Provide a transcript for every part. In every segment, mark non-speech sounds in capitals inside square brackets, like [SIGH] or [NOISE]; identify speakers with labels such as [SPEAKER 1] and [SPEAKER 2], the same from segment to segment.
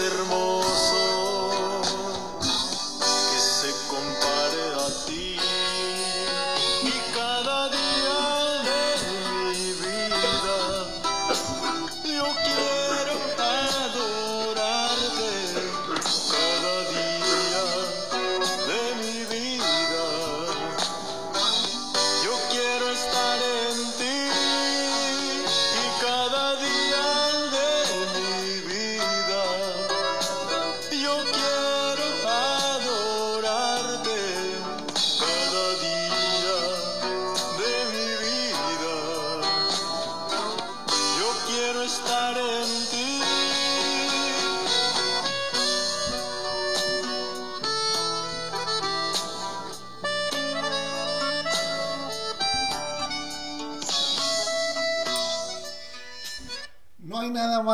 [SPEAKER 1] nada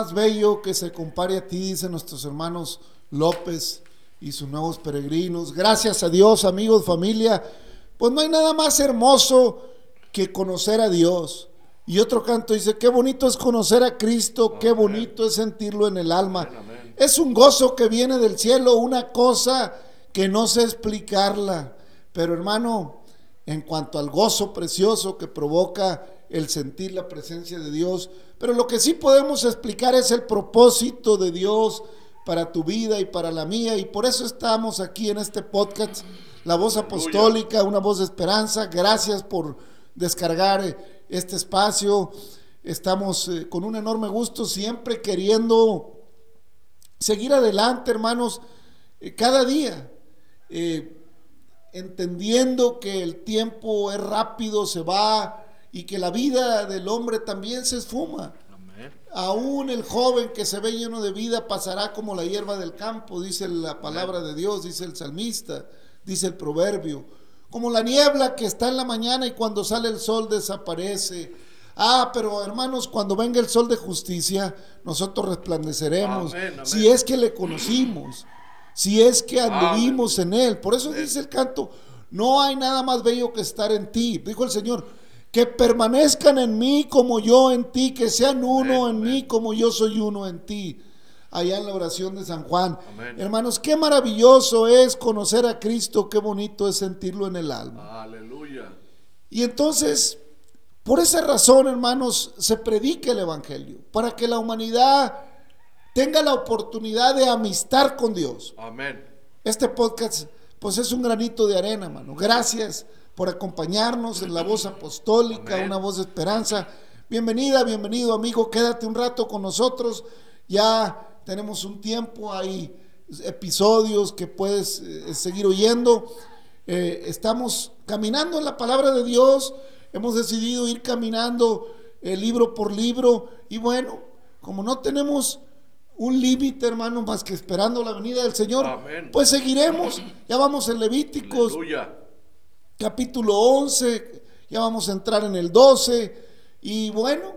[SPEAKER 1] más bello que se compare a ti,
[SPEAKER 2] dicen nuestros hermanos López y sus nuevos peregrinos. Gracias a Dios, amigos, familia. Pues no hay nada más hermoso que conocer a Dios. Y otro canto dice, qué bonito es conocer a Cristo, qué bonito es sentirlo en el alma. Es un gozo que viene del cielo, una cosa que no sé explicarla. Pero hermano, en cuanto al gozo precioso que provoca el sentir la presencia de Dios, pero lo que sí podemos explicar es el propósito de Dios para tu vida y para la mía, y por eso estamos aquí en este podcast, La Voz Apostólica, una voz de esperanza. Gracias por descargar eh, este espacio. Estamos eh, con un enorme gusto, siempre queriendo seguir adelante, hermanos, eh, cada día. Eh, entendiendo que el tiempo es rápido, se va y que la vida del hombre también se esfuma. Aún el joven que se ve lleno de vida pasará como la hierba del campo, dice la palabra de Dios, dice el salmista, dice el proverbio. Como la niebla que está en la mañana y cuando sale el sol desaparece. Ah, pero hermanos, cuando venga el sol de justicia, nosotros resplandeceremos.
[SPEAKER 3] Amén.
[SPEAKER 2] Si es que le conocimos, si es que anduvimos en él. Por eso dice el canto, no hay nada más bello que estar en ti. Dijo el Señor, que permanezcan en mí como yo en ti, que sean uno
[SPEAKER 3] Amén,
[SPEAKER 2] en mí como yo soy uno en ti. Allá en la oración de San Juan.
[SPEAKER 3] Amén.
[SPEAKER 2] Hermanos, qué maravilloso es conocer a Cristo, qué bonito es sentirlo en el alma.
[SPEAKER 3] Aleluya.
[SPEAKER 2] Y entonces, por esa razón, hermanos, se predica el Evangelio, para que la humanidad tenga la oportunidad de amistar con Dios.
[SPEAKER 3] Amén.
[SPEAKER 2] Este podcast, pues es un granito de arena, hermano. Gracias por acompañarnos en la voz apostólica,
[SPEAKER 3] Amén.
[SPEAKER 2] una voz de esperanza. Bienvenida, bienvenido, amigo. Quédate un rato con nosotros. Ya tenemos un tiempo, hay episodios que puedes eh, seguir oyendo. Eh, estamos caminando en la palabra de Dios. Hemos decidido ir caminando eh, libro por libro. Y bueno, como no tenemos un límite, hermano, más que esperando la venida del Señor,
[SPEAKER 3] Amén.
[SPEAKER 2] pues seguiremos. Ya vamos en Levíticos,
[SPEAKER 3] Aleluya.
[SPEAKER 2] Capítulo 11, ya vamos a entrar en el 12. Y bueno,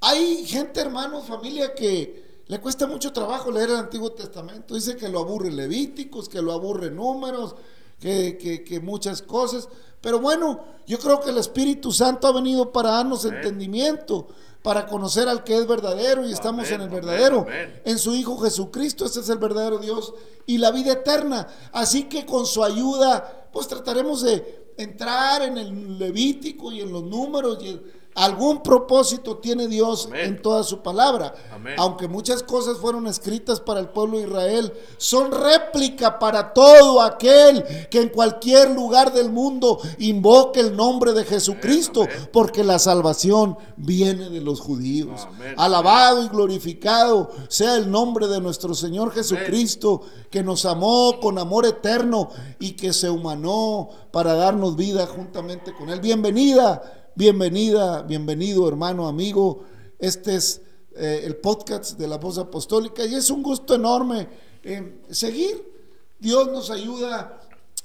[SPEAKER 2] hay gente, hermano, familia, que le cuesta mucho trabajo leer el Antiguo Testamento. Dice que lo aburre Levíticos, que lo aburre Números, que, que- que muchas cosas. Pero bueno, yo creo que el Espíritu Santo ha venido para darnos
[SPEAKER 3] Amén.
[SPEAKER 2] entendimiento, para conocer al que es verdadero y estamos
[SPEAKER 3] Amén,
[SPEAKER 2] en el verdadero
[SPEAKER 3] amén.
[SPEAKER 2] en su Hijo Jesucristo. Ese es el verdadero Dios y la vida eterna. Así que con su ayuda, pues trataremos de entrar en el Levítico y en los números. Y algún propósito tiene Dios
[SPEAKER 3] Amén.
[SPEAKER 2] en toda su palabra.
[SPEAKER 3] Amén.
[SPEAKER 2] Aunque muchas cosas fueron escritas para el pueblo de Israel, son réplica para todo aquel que en cualquier lugar del mundo invoque el nombre de Jesucristo,
[SPEAKER 3] amén.
[SPEAKER 2] porque la salvación viene de los judíos. Alabado y glorificado sea el nombre de nuestro Señor Jesucristo, que nos amó con amor eterno y que se humanó para darnos vida juntamente con Él. Bienvenida, bienvenida, bienvenido hermano, amigo. Este es eh, el podcast de la voz apostólica y es un gusto enorme eh, seguir. Dios nos ayuda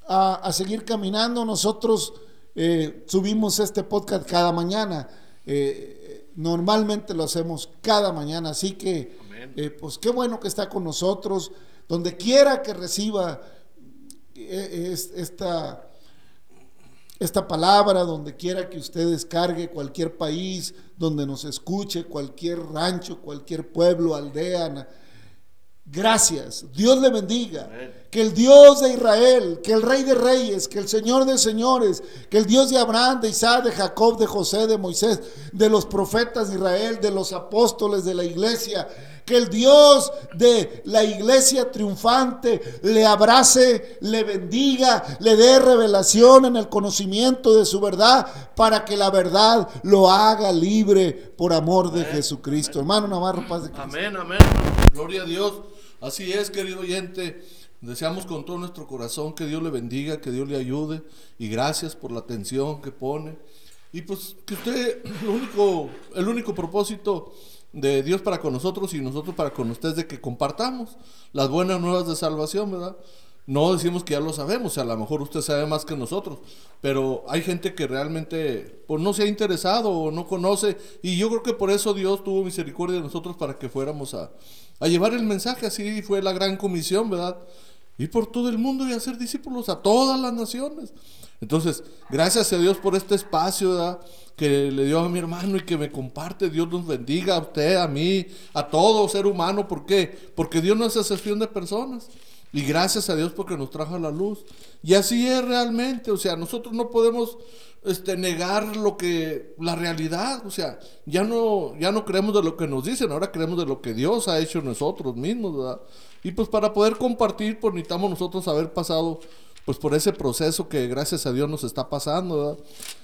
[SPEAKER 2] a, a seguir caminando. Nosotros eh, subimos este podcast cada mañana. Normalmente lo hacemos cada mañana. Así que, pues qué bueno que está con nosotros. Donde quiera que reciba es- esta, esta palabra, donde quiera que usted descargue cualquier país, donde nos escuche, cualquier rancho, cualquier pueblo, aldea. Gracias, Dios le bendiga.
[SPEAKER 3] Amén.
[SPEAKER 2] Que el Dios de Israel, que el Rey de Reyes, que el Señor de Señores, que el Dios de Abraham, de Isaac, de Jacob, de José, de Moisés, de los profetas de Israel, de los apóstoles de la iglesia, que el Dios de la iglesia triunfante le abrace, le bendiga, le dé revelación en el conocimiento de su verdad, para que la verdad lo haga libre por amor de Jesucristo. Hermano Navarro, paz de Cristo.
[SPEAKER 3] Amén, amén. Gloria a Dios. Así es, querido oyente. Deseamos con todo nuestro corazón que Dios le bendiga, que Dios le ayude. Y gracias por la atención que pone. Y pues que usted, [CLEARS THROAT] lo único, el único propósito de Dios para con nosotros y nosotros para con ustedes de que compartamos las buenas nuevas de salvación, ¿verdad? No decimos que ya lo sabemos, a lo mejor usted sabe más que nosotros, pero hay gente que realmente pues, no se ha interesado o no conoce y yo creo que por eso Dios tuvo misericordia de nosotros para que fuéramos a, a llevar el mensaje, así fue la gran comisión, ¿verdad? Ir por todo el mundo y hacer discípulos a todas las naciones. Entonces, gracias a Dios por este espacio, ¿verdad? Que le dio a mi hermano y que me comparte. Dios nos bendiga a usted, a mí, a todo ser humano. ¿Por qué? Porque Dios no es excepción de personas. Y gracias a Dios porque nos trajo a la luz. Y así es realmente. O sea, nosotros no podemos este, negar lo que, la realidad. O sea, ya no, ya no creemos de lo que nos dicen, ahora creemos de lo que Dios ha hecho nosotros mismos, ¿verdad? Y pues para poder compartir, pues necesitamos nosotros haber pasado pues por ese proceso que gracias a Dios nos está pasando, ¿verdad?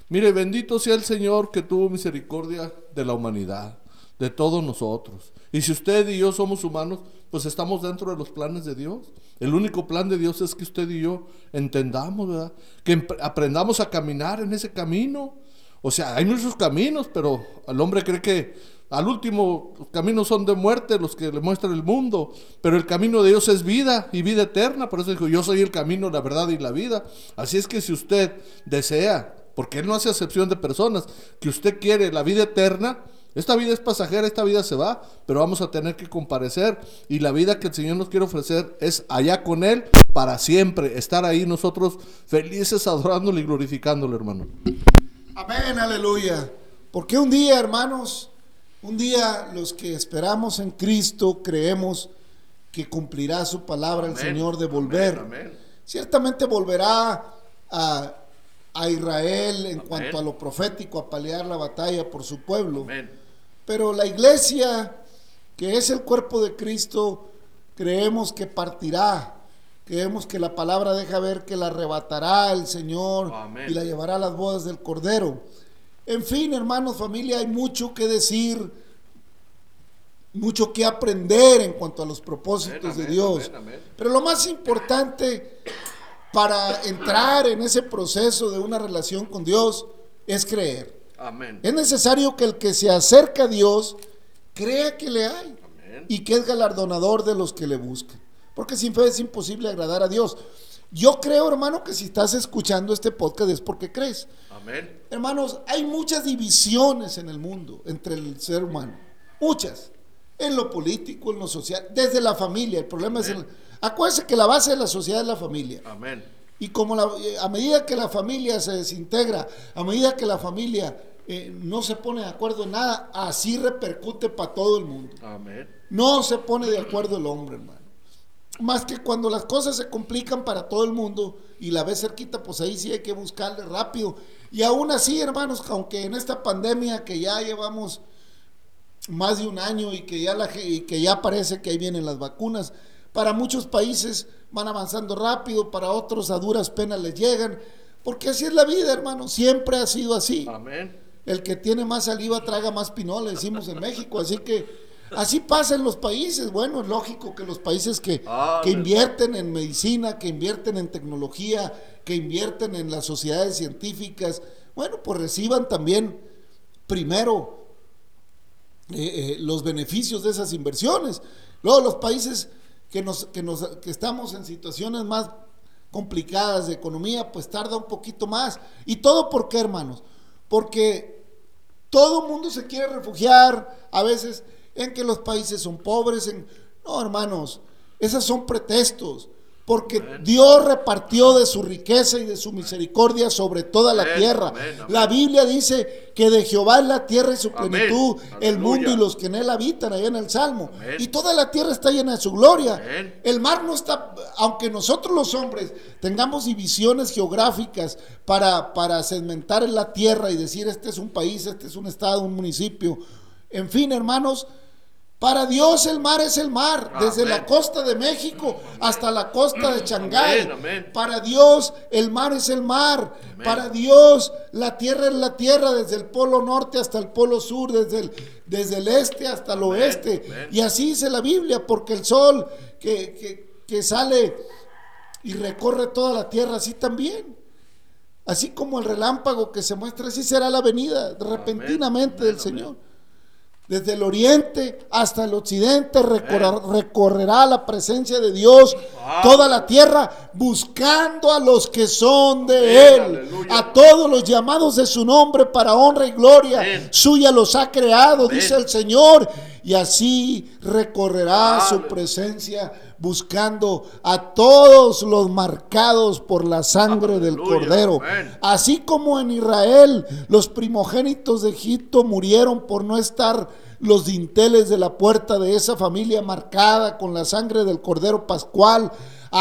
[SPEAKER 3] Mire, bendito sea el Señor que tuvo misericordia de la humanidad, de todos nosotros. Y si usted y yo somos humanos, pues estamos dentro de los planes de Dios. El único plan de Dios es que usted y yo entendamos, ¿verdad? Que aprendamos a caminar en ese camino. O sea, hay muchos caminos, pero el hombre cree que al último los caminos son de muerte, los que le muestran el mundo, pero el camino de Dios es vida y vida eterna. Por eso dijo, yo soy el camino, la verdad y la vida. Así es que si usted desea, porque Él no hace excepción de personas, que usted quiere la vida eterna, esta vida es pasajera, esta vida se va, pero vamos a tener que comparecer y la vida que el Señor nos quiere ofrecer es allá con Él para siempre, estar ahí nosotros felices adorándole y glorificándole, hermano.
[SPEAKER 2] Amén, aleluya. Porque un día, hermanos, un día los que esperamos en Cristo creemos que cumplirá su palabra el Señor de volver.
[SPEAKER 3] amén, amén.
[SPEAKER 2] Ciertamente volverá a, a Israel en cuanto a lo profético, a pelear la batalla por su pueblo. Pero la iglesia, que es el cuerpo de Cristo, creemos que partirá. Creemos que la palabra deja ver que la arrebatará el Señor y la llevará a las bodas del Cordero. En fin, hermanos, familia, hay mucho que decir, mucho que aprender en cuanto a los propósitos
[SPEAKER 3] Amén,
[SPEAKER 2] de Dios.
[SPEAKER 3] amén, amén.
[SPEAKER 2] Pero lo más importante para entrar en ese proceso de una relación con Dios es creer.
[SPEAKER 3] Amén.
[SPEAKER 2] Es necesario que el que se acerca a Dios crea que le hay
[SPEAKER 3] Amén.
[SPEAKER 2] y que es galardonador de los que le buscan. Porque sin fe es imposible agradar a Dios. Yo creo, hermano, que si estás escuchando este podcast es porque crees.
[SPEAKER 3] Amén.
[SPEAKER 2] Hermanos, hay muchas divisiones en el mundo entre el ser humano. Muchas. En lo político, en lo social, desde la familia. El problema es... El, acuérdense que la base de la sociedad es la familia.
[SPEAKER 3] Amén.
[SPEAKER 2] Y como la- eh, a medida que la familia se desintegra, a medida que la familia eh, no se pone de acuerdo en nada, así repercute para todo el mundo.
[SPEAKER 3] Amén.
[SPEAKER 2] No se pone de acuerdo el hombre, hermano. Más que cuando las cosas se complican para todo el mundo y la ves cerquita, pues ahí sí hay que buscarle rápido. Y aún así, hermanos, aunque en esta pandemia que ya llevamos más de un año y que ya, la, y que ya parece que ahí vienen las vacunas, para muchos países van avanzando rápido, para otros a duras penas les llegan, porque así es la vida, hermano, siempre ha sido así.
[SPEAKER 3] Amén.
[SPEAKER 2] El que tiene más saliva traga más pinol, le decimos en México. Así que así pasa en los países. Bueno, es lógico que los países que,
[SPEAKER 3] Ah,
[SPEAKER 2] que invierten en medicina, que invierten en tecnología, que invierten en las sociedades científicas, bueno, pues reciban también primero eh, eh, los beneficios de esas inversiones. Luego los países que, nos, que, nos, que estamos en situaciones más complicadas de economía, pues tarda un poquito más. ¿Y todo por qué, hermanos? Porque Todo el mundo se quiere refugiar a veces en que los países son pobres. En... No, hermanos, esos son pretextos. Porque Dios repartió de su riqueza y de su misericordia sobre toda la tierra. La Biblia dice que de Jehová es la tierra y su plenitud, el mundo y los que en él habitan, allá en el Salmo. Y toda la tierra está llena de su gloria. El mar no está, aunque nosotros los hombres tengamos divisiones geográficas para, para segmentar en la tierra y decir este es un país, este es un estado, un municipio. En fin, hermanos, para Dios el mar es el mar, desde
[SPEAKER 3] Amén.
[SPEAKER 2] la costa de México hasta la costa de Shanghái.
[SPEAKER 3] Amén, amén.
[SPEAKER 2] Para Dios el mar es el mar. Para Dios la tierra es la tierra, desde el polo norte hasta el polo sur, desde el, desde el este hasta el oeste. Y así dice la Biblia, porque el sol que, que- que sale y recorre toda la tierra, así también. Así como el relámpago que se muestra, así será la venida repentinamente del. Señor. Desde el oriente hasta el occidente recorrer- recorrerá la presencia de Dios toda la tierra, buscando a los que son de Él,
[SPEAKER 3] aleluya.
[SPEAKER 2] a todos los llamados de su nombre para honra y gloria.
[SPEAKER 3] Amén.
[SPEAKER 2] Suya los ha creado,
[SPEAKER 3] Amén.
[SPEAKER 2] dice el Señor, y así recorrerá su presencia buscando a todos los marcados por la sangre del Cordero.
[SPEAKER 3] amén.
[SPEAKER 2] Así como en Israel los primogénitos de Egipto murieron por no estar los dinteles de la puerta de esa familia marcada con la sangre del Cordero Pascual.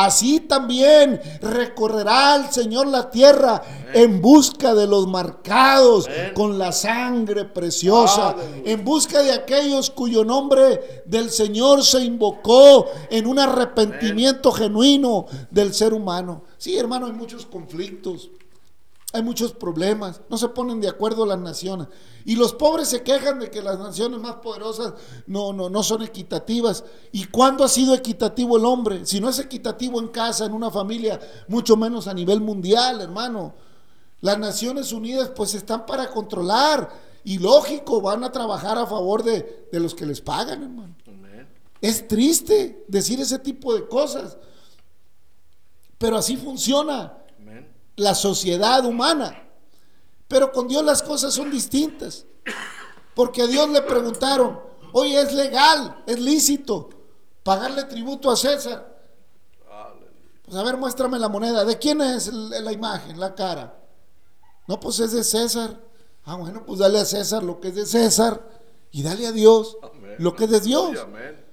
[SPEAKER 2] Así también recorrerá el Señor la tierra en busca de los marcados con la sangre preciosa, en busca de aquellos cuyo nombre del Señor se invocó en un arrepentimiento genuino del ser humano. Sí, hermano, hay muchos conflictos. Hay muchos problemas, no se ponen de acuerdo las naciones. Y los pobres se quejan de que las naciones más poderosas no, no, no son equitativas. ¿Y cuándo ha sido equitativo el hombre? Si no es equitativo en casa, en una familia, mucho menos a nivel mundial, hermano. Las Naciones Unidas pues están para controlar y lógico, van a trabajar a favor de, de los que les pagan, hermano. Es triste decir ese tipo de cosas, pero así funciona. La sociedad humana. Pero con Dios las cosas son distintas. Porque a Dios le preguntaron, oye, es legal, es lícito pagarle tributo a César. Pues a ver, muéstrame la moneda. ¿De quién es la imagen, la cara? No, pues es de César. Ah, bueno, pues dale a César lo que es de César y dale a Dios
[SPEAKER 3] Amén.
[SPEAKER 2] lo que es de Dios.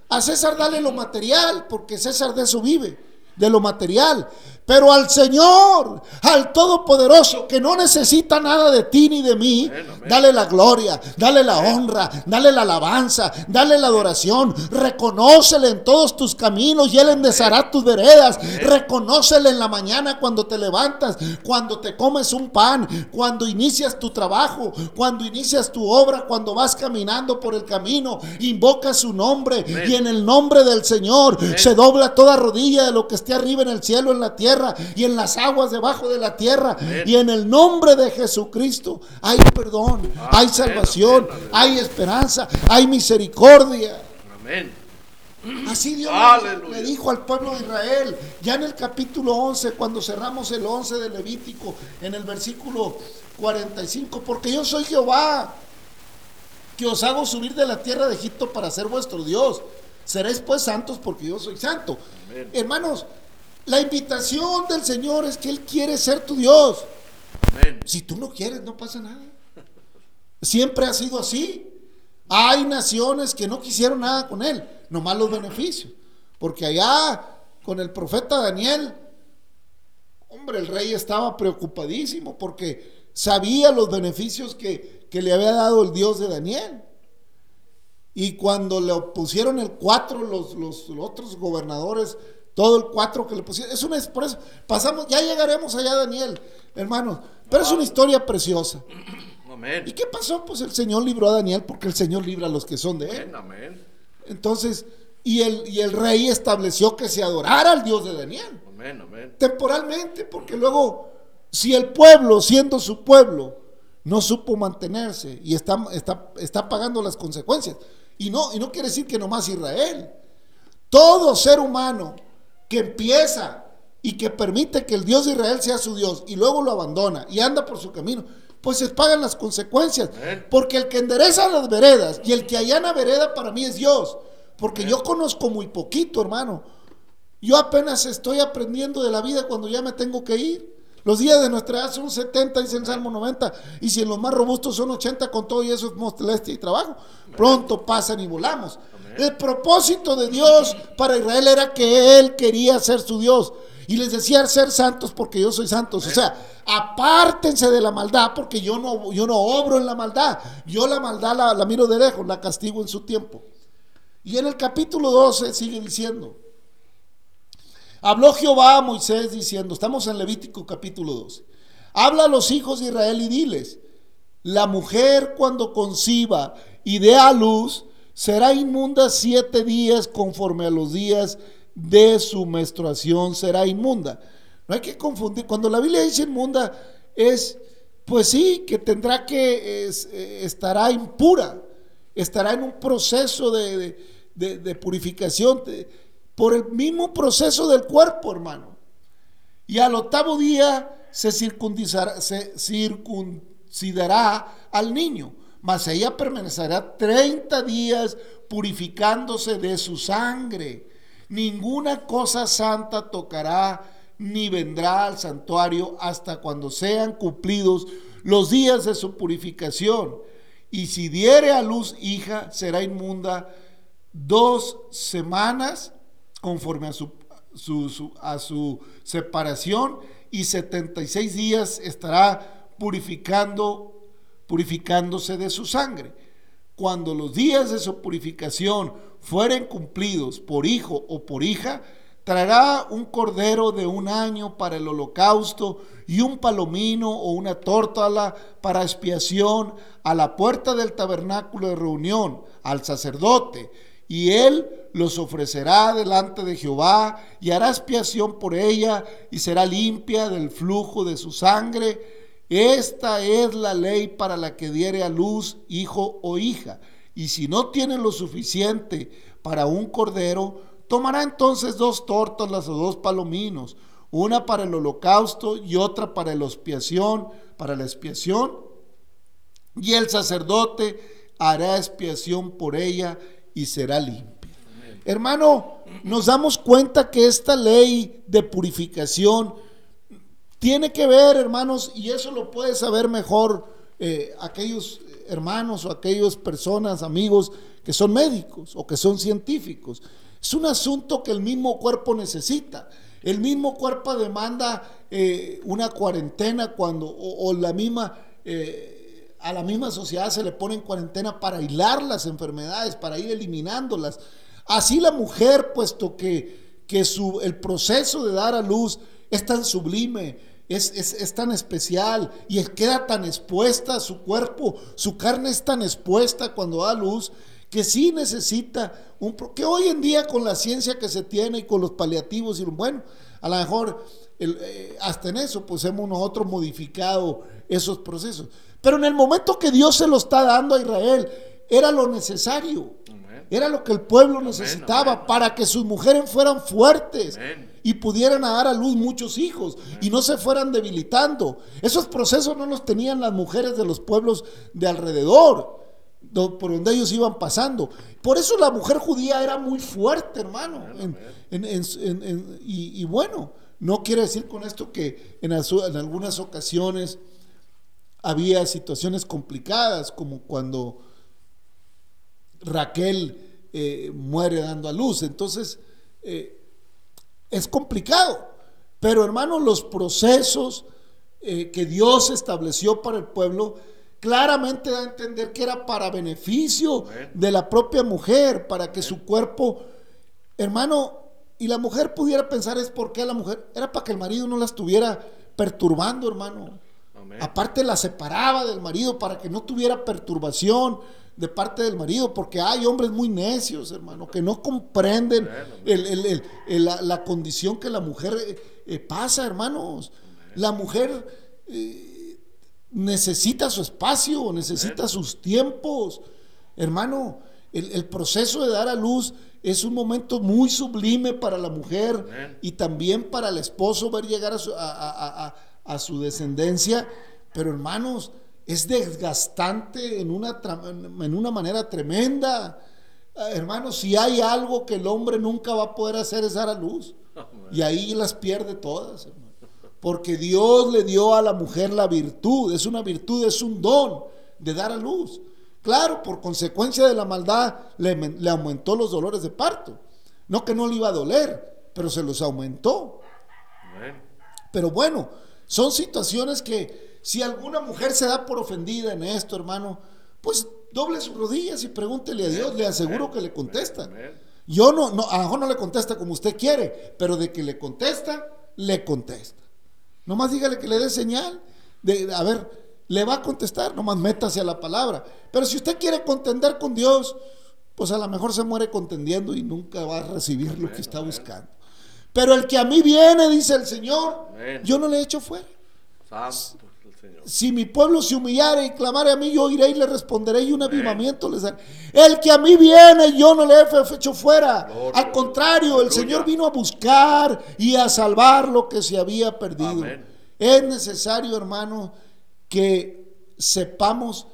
[SPEAKER 2] A César dale lo material, porque César de eso vive, de lo material. Pero al Señor, al Todopoderoso, que no necesita nada de ti ni de mí,
[SPEAKER 3] Amén, amén.
[SPEAKER 2] dale la gloria, dale la honra, dale la alabanza, dale la adoración. Reconócele en todos tus caminos y Él enderezará tus veredas. Reconócele en la mañana cuando te levantas, cuando te comes un pan, cuando inicias tu trabajo, cuando inicias tu obra, cuando vas caminando por el camino. Invoca su nombre y en el nombre del Señor se dobla toda rodilla de lo que esté arriba en el cielo, en la tierra y en las aguas debajo de la tierra. Y en el nombre de Jesucristo hay perdón, hay
[SPEAKER 3] Amén,
[SPEAKER 2] salvación, hay esperanza, hay misericordia.
[SPEAKER 3] Amén.
[SPEAKER 2] Así Dios
[SPEAKER 3] Aleluya.
[SPEAKER 2] le dijo al pueblo de Israel, ya en el capítulo 11, cuando cerramos el 11 de Levítico, en el versículo 45, porque yo soy Jehová, que os hago subir de la tierra de Egipto para ser vuestro Dios. Seréis pues santos porque yo soy santo.
[SPEAKER 3] Amén.
[SPEAKER 2] Hermanos, la invitación del Señor es que Él quiere ser tu Dios.
[SPEAKER 3] Amén.
[SPEAKER 2] Si tú no quieres, no pasa nada. Siempre ha sido así. Hay naciones que no quisieron nada con él, nomás los beneficios. Porque allá con el profeta Daniel, hombre, el rey estaba preocupadísimo porque sabía los beneficios que, que le había dado el Dios de Daniel. Y cuando le pusieron el 4, los, los, los otros gobernadores, todo el 4 que le pusieron, es una por eso, pasamos, ya llegaremos allá, Daniel, hermanos, pero es una historia preciosa.
[SPEAKER 3] Amén.
[SPEAKER 2] ¿Y qué pasó? Pues el Señor libró a Daniel porque el Señor libra a los que son de él.
[SPEAKER 3] Amén. Amén.
[SPEAKER 2] Entonces, y el, y el rey estableció que se adorara al Dios de Daniel,
[SPEAKER 3] Amén. Amén.
[SPEAKER 2] temporalmente, porque luego, si el pueblo, siendo su pueblo, no supo mantenerse y está, está, está pagando las consecuencias, y no, y no quiere decir que nomás Israel, todo ser humano que empieza y que permite que el Dios de Israel sea su Dios y luego lo abandona y anda por su camino, pues se pagan las consecuencias. Porque el que endereza las veredas y el que allana vereda para mí es Dios. Porque yo conozco muy poquito, hermano. Yo apenas estoy aprendiendo de la vida cuando ya me tengo que ir. Los días de nuestra edad son 70, dice el Salmo 90. Y si en los más robustos son 80, con todo y eso es molestia y trabajo. Pronto pasan y volamos. El propósito de Dios para Israel era que Él quería ser su Dios. Y les decía ser santos porque yo soy santos. O sea, apártense de la maldad porque yo no, yo no obro en la maldad. Yo la maldad la, la miro de lejos, la castigo en su tiempo. Y en el capítulo 12 sigue diciendo. Habló Jehová a Moisés diciendo, estamos en Levítico capítulo 12, habla a los hijos de Israel y diles, la mujer cuando conciba y dé a luz, será inmunda siete días conforme a los días de su menstruación, será inmunda. No hay que confundir, cuando la Biblia dice inmunda es, pues sí, que tendrá que, es, estará impura, estará en un proceso de, de, de, purificación. por el mismo proceso del cuerpo, hermano. Y al octavo día se circuncisará, se circuncidará al niño, mas ella permanecerá 30 días purificándose de su sangre. Ninguna cosa santa tocará ni vendrá al santuario hasta cuando sean cumplidos los días de su purificación. Y si diere a luz hija, será inmunda dos semanas conforme a su, su- su- a su separación y 76 días estará purificando, purificándose de su sangre. Cuando los días de su purificación fueren cumplidos por hijo o por hija, traerá un cordero de un año para el holocausto y un palomino o una tórtola para expiación a la puerta del tabernáculo de reunión al sacerdote y él los ofrecerá delante de Jehová y hará expiación por ella y será limpia del flujo de su sangre. Esta es la ley para la que diere a luz hijo o hija. Y si no tiene lo suficiente para un cordero, tomará entonces dos tórtolas o dos palominos, una para el holocausto y otra para la expiación, para la expiación, y el sacerdote hará expiación por ella y será limpia. Hermano, nos damos cuenta que esta ley de purificación tiene que ver, hermanos, y eso lo puede saber mejor eh, aquellos hermanos o aquellas personas, amigos que son médicos o que son científicos. Es un asunto que el mismo cuerpo necesita. El mismo cuerpo demanda eh, una cuarentena cuando, o, la misma, eh, a la misma sociedad se le pone en cuarentena para aislar las enfermedades, para ir eliminándolas. Así la mujer, puesto que, que su, el proceso de dar a luz es tan sublime, es, es, es, tan especial y queda tan expuesta su cuerpo, su carne es tan expuesta cuando da luz que sí necesita un que hoy en día con la ciencia que se tiene y con los paliativos y bueno, a lo mejor eh, hasta en eso pues hemos nosotros modificado esos procesos. Pero en el momento que Dios se lo está dando a Israel, era lo necesario. Era lo que el pueblo necesitaba amén, amén. para que sus mujeres fueran fuertes amén. y pudieran dar a luz muchos hijos y no se fueran debilitando. Esos procesos no los tenían las mujeres de los pueblos de alrededor, por donde ellos iban pasando. Por eso la mujer judía era muy fuerte, hermano. En, en, en, y, y, bueno, no quiere decir con esto que en, en algunas ocasiones había situaciones complicadas, como cuando Raquel eh, muere dando a luz. Entonces, eh, es complicado. Pero hermanos, los procesos eh, que Dios estableció para el pueblo, claramente da a entender que era para beneficio de la propia mujer, para que su cuerpo, hermano, y la mujer pudiera pensar es por qué la mujer, era para que el marido no la estuviera perturbando, hermano. Amén. Aparte la separaba del marido para que no tuviera perturbación de parte del marido, porque hay hombres muy necios, hermano, que no comprenden el, el, el, la, la, condición que la mujer eh, pasa, hermanos. La mujer eh, necesita su espacio, necesita sus tiempos. Hermano, el, proceso de dar a luz es un momento muy sublime para la mujer y también para el esposo ver llegar a su, a, a, a su descendencia. Pero hermanos, es desgastante en una, en una manera tremenda. Hermanos, si hay algo que el hombre nunca va a poder hacer es dar a luz. Y ahí las pierde todas, hermano. Porque Dios le dio a la mujer la virtud, es una virtud, es un don de dar a luz. Claro, por consecuencia de la maldad le, le aumentó los dolores de parto. No que no le iba a doler, pero se los aumentó. Pero bueno, son situaciones que si alguna mujer se da por ofendida en esto, hermano, pues doble sus rodillas y pregúntele a Dios, le aseguro que le contesta. Yo no, no, a lo mejor no le contesta como usted quiere, pero de que le contesta, le contesta. Nomás dígale que le dé señal. De, a ver, le va a contestar, nomás métase a la palabra. Pero si usted quiere contender con Dios, pues a lo mejor se muere contendiendo y nunca va a recibir lo que está buscando. Pero el que a mí viene, dice el Señor,
[SPEAKER 3] Amén.
[SPEAKER 2] yo no le echo fuera.
[SPEAKER 3] Santo Señor.
[SPEAKER 2] Si mi pueblo se humillare y clamare a mí, yo iré y le responderé y un avivamiento les daré. El que a mí viene, yo no le he hecho fuera.
[SPEAKER 3] Gloria.
[SPEAKER 2] Al contrario, el. Señor vino a buscar y a salvar lo que se había perdido.
[SPEAKER 3] Amén.
[SPEAKER 2] Es necesario, hermano, que sepamos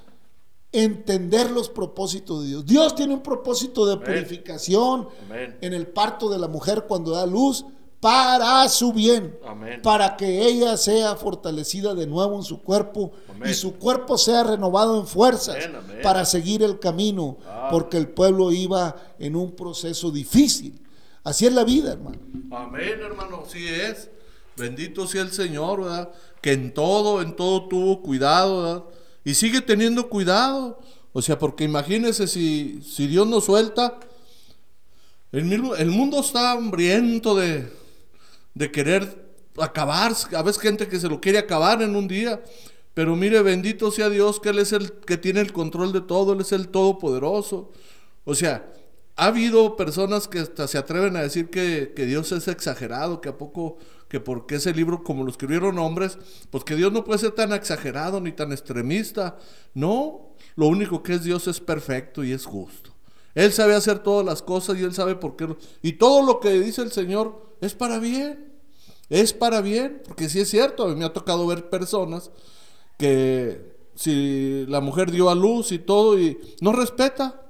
[SPEAKER 2] entender los propósitos de Dios. Dios tiene un propósito de purificación
[SPEAKER 3] Amén.
[SPEAKER 2] en el parto de la mujer cuando da luz para su bien
[SPEAKER 3] Amén.
[SPEAKER 2] para que ella sea fortalecida de nuevo en su cuerpo
[SPEAKER 3] Amén.
[SPEAKER 2] y su cuerpo sea renovado en fuerzas
[SPEAKER 3] Amén,
[SPEAKER 2] para seguir el camino,
[SPEAKER 3] Ah.
[SPEAKER 2] porque el pueblo iba en un proceso difícil. Así es la vida, hermano.
[SPEAKER 3] Amén, hermano, sí es. Bendito sea el Señor, ¿verdad? Que en todo, en todo tuvo cuidado, ¿verdad? Y sigue teniendo cuidado. O sea, porque imagínese si, si Dios nos suelta, el, el mundo está hambriento de, de querer acabar. A veces gente que se lo quiere acabar en un día. Pero mire, bendito sea Dios que Él es el que tiene el control de todo, Él es el todopoderoso. O sea, ha habido personas que hasta se atreven a decir que, que Dios es exagerado, que a poco, que porque ese libro, como lo escribieron hombres, pues que Dios no puede ser tan exagerado ni tan extremista. No, lo único que es Dios es perfecto y es justo. Él sabe hacer todas las cosas y Él sabe por qué. Y todo lo que dice el Señor es para bien. Es para bien, porque sí es cierto, a mí me ha tocado ver personas que si la mujer dio a luz y todo y no respeta,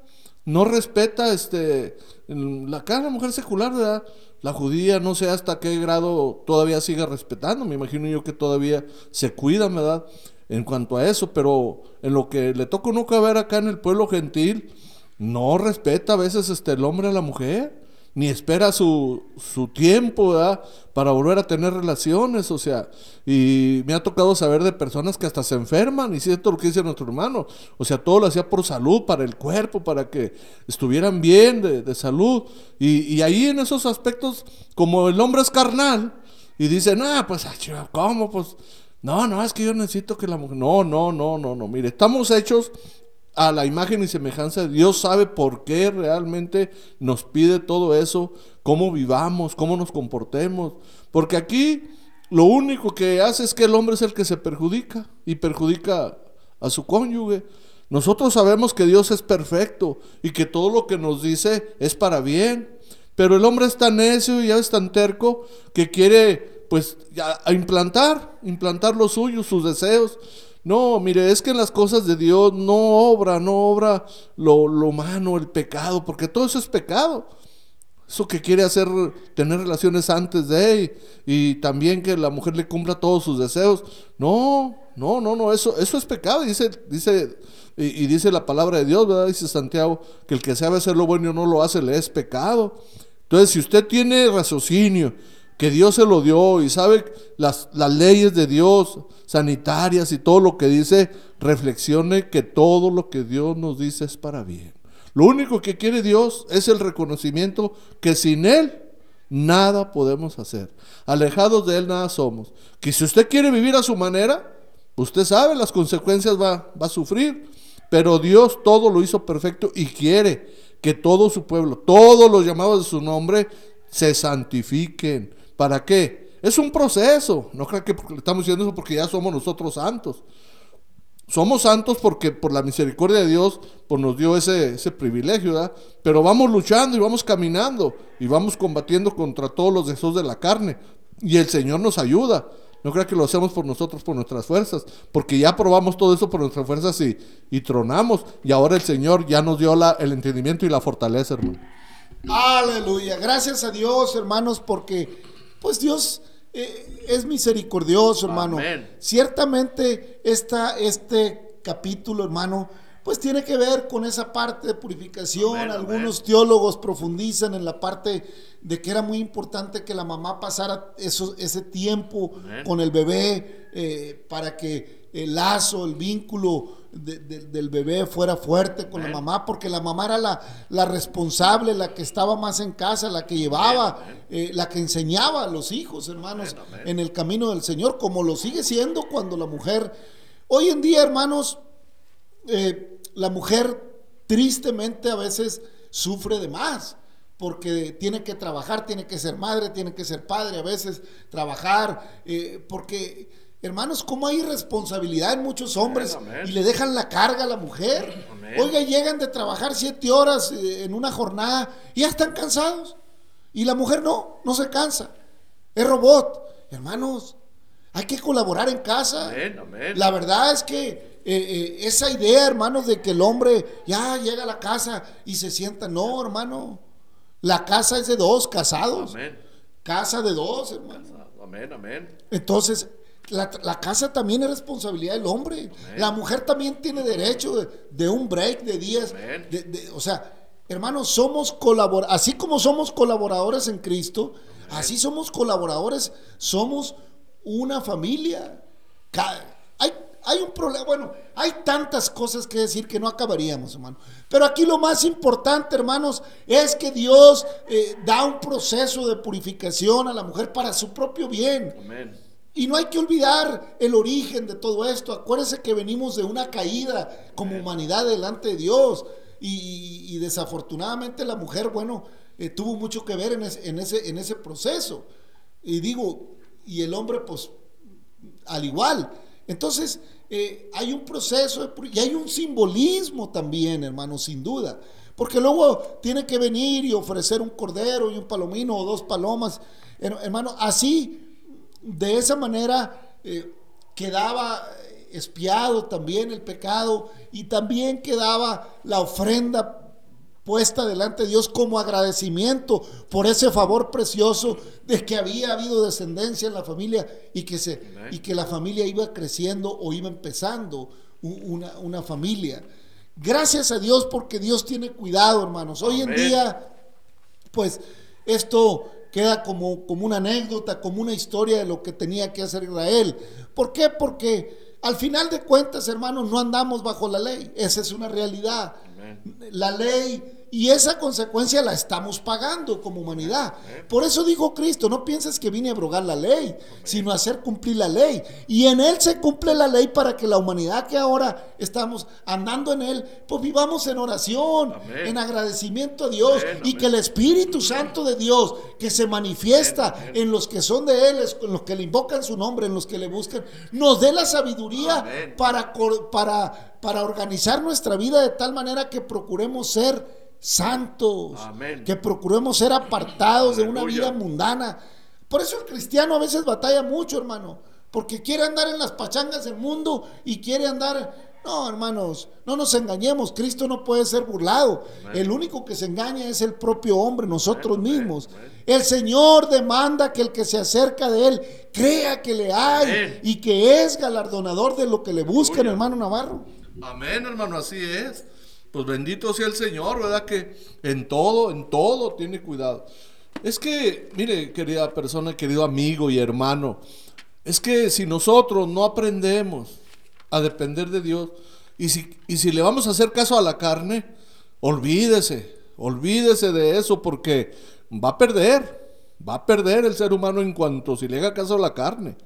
[SPEAKER 3] no respeta este la cada mujer secular, ¿verdad? La judía no sé hasta qué grado todavía sigue respetando, me imagino yo que todavía se cuida, ¿verdad? En cuanto a eso, pero en lo que le toca que ver acá en el pueblo gentil, no respeta a veces este el hombre a la mujer ni espera su, su tiempo ¿verdad? para volver a tener relaciones, o sea, y me ha tocado saber de personas que hasta se enferman, y cierto lo que dice nuestro hermano, o sea, todo lo hacía por salud, para el cuerpo, para que estuvieran bien de, de salud, y, y ahí en esos aspectos, como el hombre es carnal, y dicen, ah, pues, ah, chiva, ¿cómo? Pues, no, no, es que yo necesito que la mujer, no, no, no, no, no, mire, estamos hechos a la imagen y semejanza de Dios sabe por qué realmente nos pide todo eso, cómo vivamos, cómo nos comportemos. Porque aquí lo único que hace es que el hombre es el que se perjudica y perjudica a su cónyuge. Nosotros sabemos que Dios es perfecto y que todo lo que nos dice es para bien. Pero el hombre es tan necio y ya es tan terco que quiere pues a implantar, implantar lo suyo, sus deseos. No, mire, es que en las cosas de Dios no obra, no obra lo, lo humano, el pecado, porque todo eso es pecado. Eso que quiere hacer, tener relaciones antes de y, y también que la mujer le cumpla todos sus deseos. No, no, no, no, eso, eso es pecado. Dice, dice, y, y dice la palabra de Dios, ¿verdad? Dice Santiago, que el que sabe hacer lo bueno y no lo hace, le es pecado. Entonces, si usted tiene raciocinio, que Dios se lo dio y sabe las, las leyes de Dios, sanitarias y todo lo que dice, reflexione que todo lo que Dios nos dice es para bien. Lo único que quiere Dios es el reconocimiento que sin Él nada podemos hacer. Alejados de Él nada somos. Que si usted quiere vivir a su manera, usted sabe las consecuencias va, va a sufrir. Pero Dios todo lo hizo perfecto y quiere que todo su pueblo, todos los llamados de su nombre, se santifiquen. ¿Para qué? Es un proceso. No creo que le estamos diciendo eso porque ya somos nosotros santos. Somos santos porque por la misericordia de Dios pues nos dio ese, ese privilegio, ¿verdad? Pero vamos luchando y vamos caminando y vamos combatiendo contra todos los deseos de la carne. Y el Señor nos ayuda. No crea que lo hacemos por nosotros, por nuestras fuerzas, porque ya probamos todo eso por nuestras fuerzas y, y tronamos. Y ahora el Señor ya nos dio la, el entendimiento y la fortaleza, hermano.
[SPEAKER 2] Aleluya. Gracias a Dios, hermanos, porque pues Dios eh, es misericordioso, hermano.
[SPEAKER 3] Amén.
[SPEAKER 2] Ciertamente esta, este capítulo, hermano, pues tiene que ver con esa parte de purificación.
[SPEAKER 3] Amén,
[SPEAKER 2] Algunos
[SPEAKER 3] amén.
[SPEAKER 2] teólogos profundizan en la parte de que era muy importante que la mamá pasara eso- ese tiempo con el bebé eh, para que el lazo, el vínculo de- de- del bebé fuera fuerte con la mamá, porque la mamá era la, la responsable, la que estaba más en casa, la que llevaba, eh, la que enseñaba a los hijos, hermanos, en el camino del Señor, como lo sigue siendo cuando la mujer, hoy en día, hermanos, eh, la mujer tristemente a veces sufre de más porque tiene que trabajar, tiene que ser madre, tiene que ser padre, a veces trabajar, eh, porque hermanos, ¿cómo hay responsabilidad en muchos hombres
[SPEAKER 3] Amén, amén.
[SPEAKER 2] y le dejan la carga a la mujer?
[SPEAKER 3] Amén.
[SPEAKER 2] Oiga, llegan de trabajar siete horas eh, en una jornada y ya están cansados. Y la mujer no, no se cansa. Es robot. Hermanos, hay que colaborar en casa. La verdad es que eh, eh, esa idea, hermanos, de que el hombre ya llega a la casa y se sienta, no, hermano. La casa es de dos casados.
[SPEAKER 3] Amén.
[SPEAKER 2] Casa de dos, hermano.
[SPEAKER 3] Amén, amén.
[SPEAKER 2] Entonces, la, la casa también es responsabilidad del hombre. La mujer también tiene derecho de, de un break de días. De- de- o sea, hermanos, somos colaboradores, así como somos colaboradores en Cristo, así somos colaboradores, somos una familia. Hay, hay un problema, bueno, hay tantas cosas que decir que no acabaríamos, hermano. Pero aquí lo más importante, hermanos, es que Dios eh, da un proceso de purificación a la mujer para su propio bien.
[SPEAKER 3] Amén.
[SPEAKER 2] Y no hay que olvidar el origen de todo esto. Acuérdense que venimos de una caída como humanidad delante de Dios. Y, y desafortunadamente la mujer, bueno, eh, tuvo mucho que ver en ese, en, ese, en ese proceso. Y digo, y el hombre, pues, al igual. Entonces, eh, hay un proceso de y hay un simbolismo también, hermano, sin duda. Porque luego tiene que venir y ofrecer un cordero y un palomino o dos palomas. Her- Hermano, así de esa manera eh, quedaba espiado también el pecado y también quedaba la ofrenda puesta delante de Dios como agradecimiento por ese favor precioso de que había habido descendencia en la familia y que, se, y que la familia iba creciendo o iba empezando una, una familia. Gracias a Dios porque Dios tiene cuidado, hermanos. Hoy en día pues esto queda como, como una anécdota, como una historia de lo que tenía que hacer Israel. ¿Por qué? Porque al final de cuentas, hermanos, no andamos bajo la ley. Esa es una realidad. La ley y esa consecuencia la estamos pagando como humanidad. Por eso dijo Cristo, no pienses que vine a abrogar la ley, sino a hacer cumplir la ley. Y en Él se cumple la ley para que la humanidad que ahora estamos andando en Él, pues vivamos en oración,
[SPEAKER 3] Amén.
[SPEAKER 2] en agradecimiento a Dios
[SPEAKER 3] Amén,
[SPEAKER 2] y
[SPEAKER 3] amén.
[SPEAKER 2] que el Espíritu Santo de Dios que se manifiesta en los que son de Él, en los que le invocan su nombre, en los que le buscan, nos dé la sabiduría para, para, para organizar nuestra vida de tal manera que procuremos ser santos,
[SPEAKER 3] Amén.
[SPEAKER 2] que procuremos ser apartados de una vida mundana. Por eso el cristiano a veces batalla mucho, hermano, porque quiere andar en las pachangas del mundo y quiere andar... No, hermanos, no nos engañemos, Cristo no puede ser burlado.
[SPEAKER 3] Amén.
[SPEAKER 2] El único que se engaña es el propio hombre, nosotros
[SPEAKER 3] Amén,
[SPEAKER 2] mismos. El Señor demanda que el que se acerca de Él crea que le hay y que es galardonador de lo que le buscan, hermano Navarro.
[SPEAKER 3] Amén, hermano, así es. Pues bendito sea el Señor, ¿verdad? Que en todo, en todo tiene cuidado. Es que, mire, querida persona, querido amigo y hermano, es que si nosotros no aprendemos a depender de Dios y si, y si le vamos a hacer caso a la carne, olvídese, olvídese de eso porque va a perder, va a perder el ser humano en cuanto si le haga caso a la carne.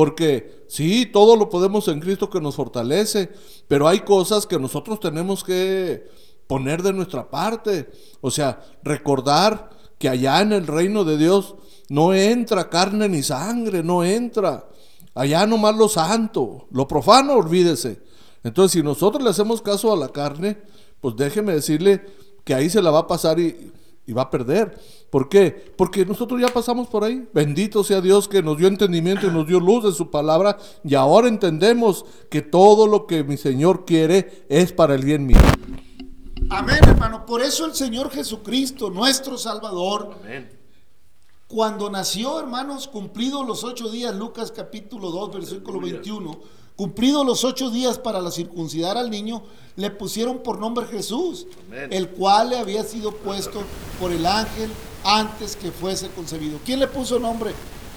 [SPEAKER 3] Porque sí, todo lo podemos en Cristo que nos fortalece, pero hay cosas que nosotros tenemos que poner de nuestra parte. O sea, recordar que allá en el reino de Dios no entra carne ni sangre, no entra. Allá nomás lo santo, lo profano, olvídese. Entonces, si nosotros le hacemos caso a la carne, pues déjeme decirle que ahí se la va a pasar y, y va a perder. ¿Por qué? Porque nosotros ya pasamos por ahí. Bendito sea Dios que nos dio entendimiento y nos dio luz de su palabra. Y ahora entendemos que todo lo que mi Señor quiere es para el bien mío.
[SPEAKER 2] Amén, hermano. Por eso el Señor Jesucristo, nuestro Salvador, cuando nació, hermanos, cumplidos los ocho días, Lucas capítulo 2, versículo 21, cumplidos los ocho días para la circuncidar al niño, le pusieron por nombre Jesús,
[SPEAKER 3] Amén.
[SPEAKER 2] el cual le había sido puesto por el ángel antes que fuese concebido. ¿Quién le puso nombre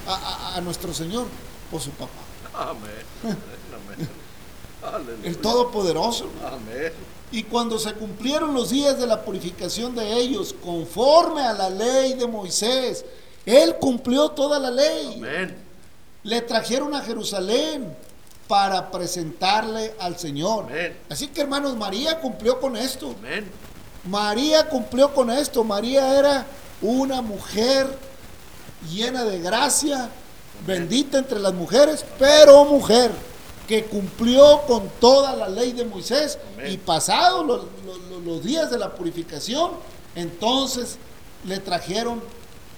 [SPEAKER 2] a, a- a nuestro Señor? Por su papá,
[SPEAKER 3] Amén. Amén.
[SPEAKER 2] el Todopoderoso.
[SPEAKER 3] Amén.
[SPEAKER 2] Y cuando se cumplieron los días de la purificación de ellos, conforme a la ley de Moisés, él cumplió toda la ley.
[SPEAKER 3] Amén.
[SPEAKER 2] Le trajeron a Jerusalén para presentarle al Señor.
[SPEAKER 3] Amén.
[SPEAKER 2] Así que hermanos, María cumplió con esto.
[SPEAKER 3] Amén.
[SPEAKER 2] María cumplió con esto. María era una mujer llena de gracia, bendita entre las mujeres, pero mujer que cumplió con toda la ley de Moisés y pasados los, los- los días de la purificación, entonces le trajeron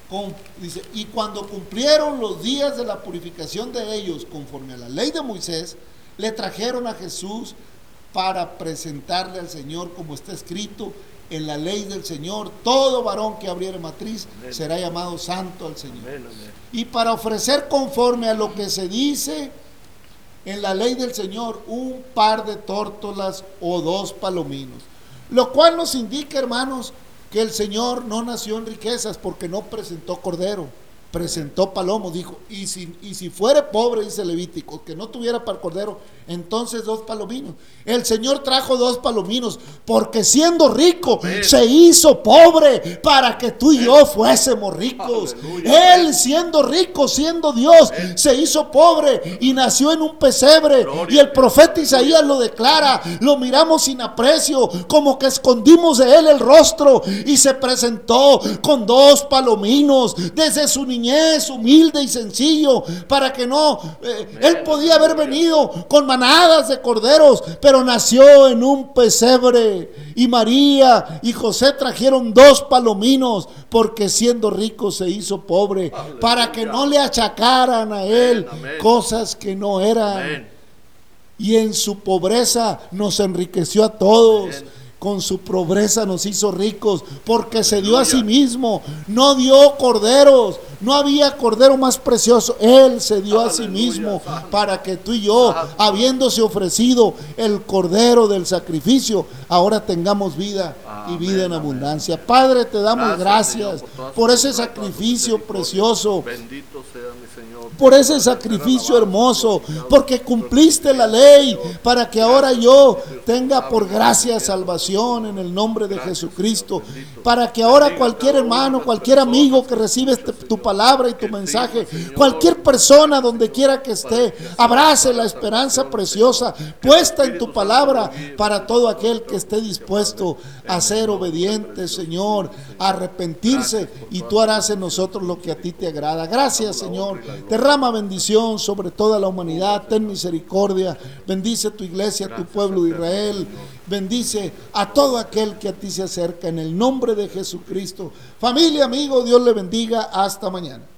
[SPEAKER 2] con, dice, y cuando cumplieron los días de la purificación de ellos conforme a la ley de Moisés, le trajeron a Jesús para presentarle al Señor como está escrito en la ley del Señor, todo varón que abriere matriz
[SPEAKER 3] Amén.
[SPEAKER 2] será llamado santo al Señor.
[SPEAKER 3] Amén. Amén.
[SPEAKER 2] Y para ofrecer conforme a lo que se dice en la ley del Señor un par de tórtolas o dos palominos. Lo cual nos indica, hermanos, que el Señor no nació en riquezas porque no presentó cordero, presentó palomo, dijo, y si, y si fuere pobre, dice Levítico, que no tuviera para cordero, entonces dos palominos. El Señor trajo dos palominos porque siendo rico
[SPEAKER 3] Amén.
[SPEAKER 2] se hizo pobre para que tú y yo fuésemos ricos.
[SPEAKER 3] Aleluya.
[SPEAKER 2] Él siendo rico, siendo Dios, se hizo pobre y nació en un pesebre.
[SPEAKER 3] Gloria
[SPEAKER 2] Y el profeta Isaías lo declara, lo miramos sin aprecio, como que escondimos de él el rostro y se presentó con dos palominos desde su niñez, humilde y sencillo, para que no, eh, él podía haber venido con manadas de corderos, pero nació en un pesebre. Y María y José trajeron dos palominos, porque siendo rico se hizo pobre, para que no le achacaran a él cosas que no eran. Y en su pobreza nos enriqueció a todos. Con su pobreza nos hizo ricos porque se dio a sí mismo. No dio corderos. No había cordero más precioso. Él se dio a sí mismo para que tú y yo, habiéndose ofrecido el cordero del sacrificio, ahora tengamos vida y vida en abundancia. Padre, te damos gracias, por ese sacrificio precioso
[SPEAKER 3] Bendito sea.
[SPEAKER 2] Por ese sacrificio hermoso, porque cumpliste la ley, para que ahora yo tenga por gracia salvación en el nombre de Jesucristo, para que ahora cualquier hermano, cualquier amigo que recibe este- tu palabra y tu mensaje, cualquier persona donde quiera que esté, abrace la esperanza preciosa puesta en tu palabra para todo aquel que esté dispuesto a ser obediente, Señor, a arrepentirse y tú harás en nosotros lo que a ti te agrada. Gracias, Señor. Derrama bendición sobre toda la humanidad. Ten misericordia. Bendice tu iglesia, tu pueblo de Israel. Bendice a todo aquel que a ti se acerca en el nombre de Jesucristo. Familia, amigo, Dios le bendiga. Hasta mañana.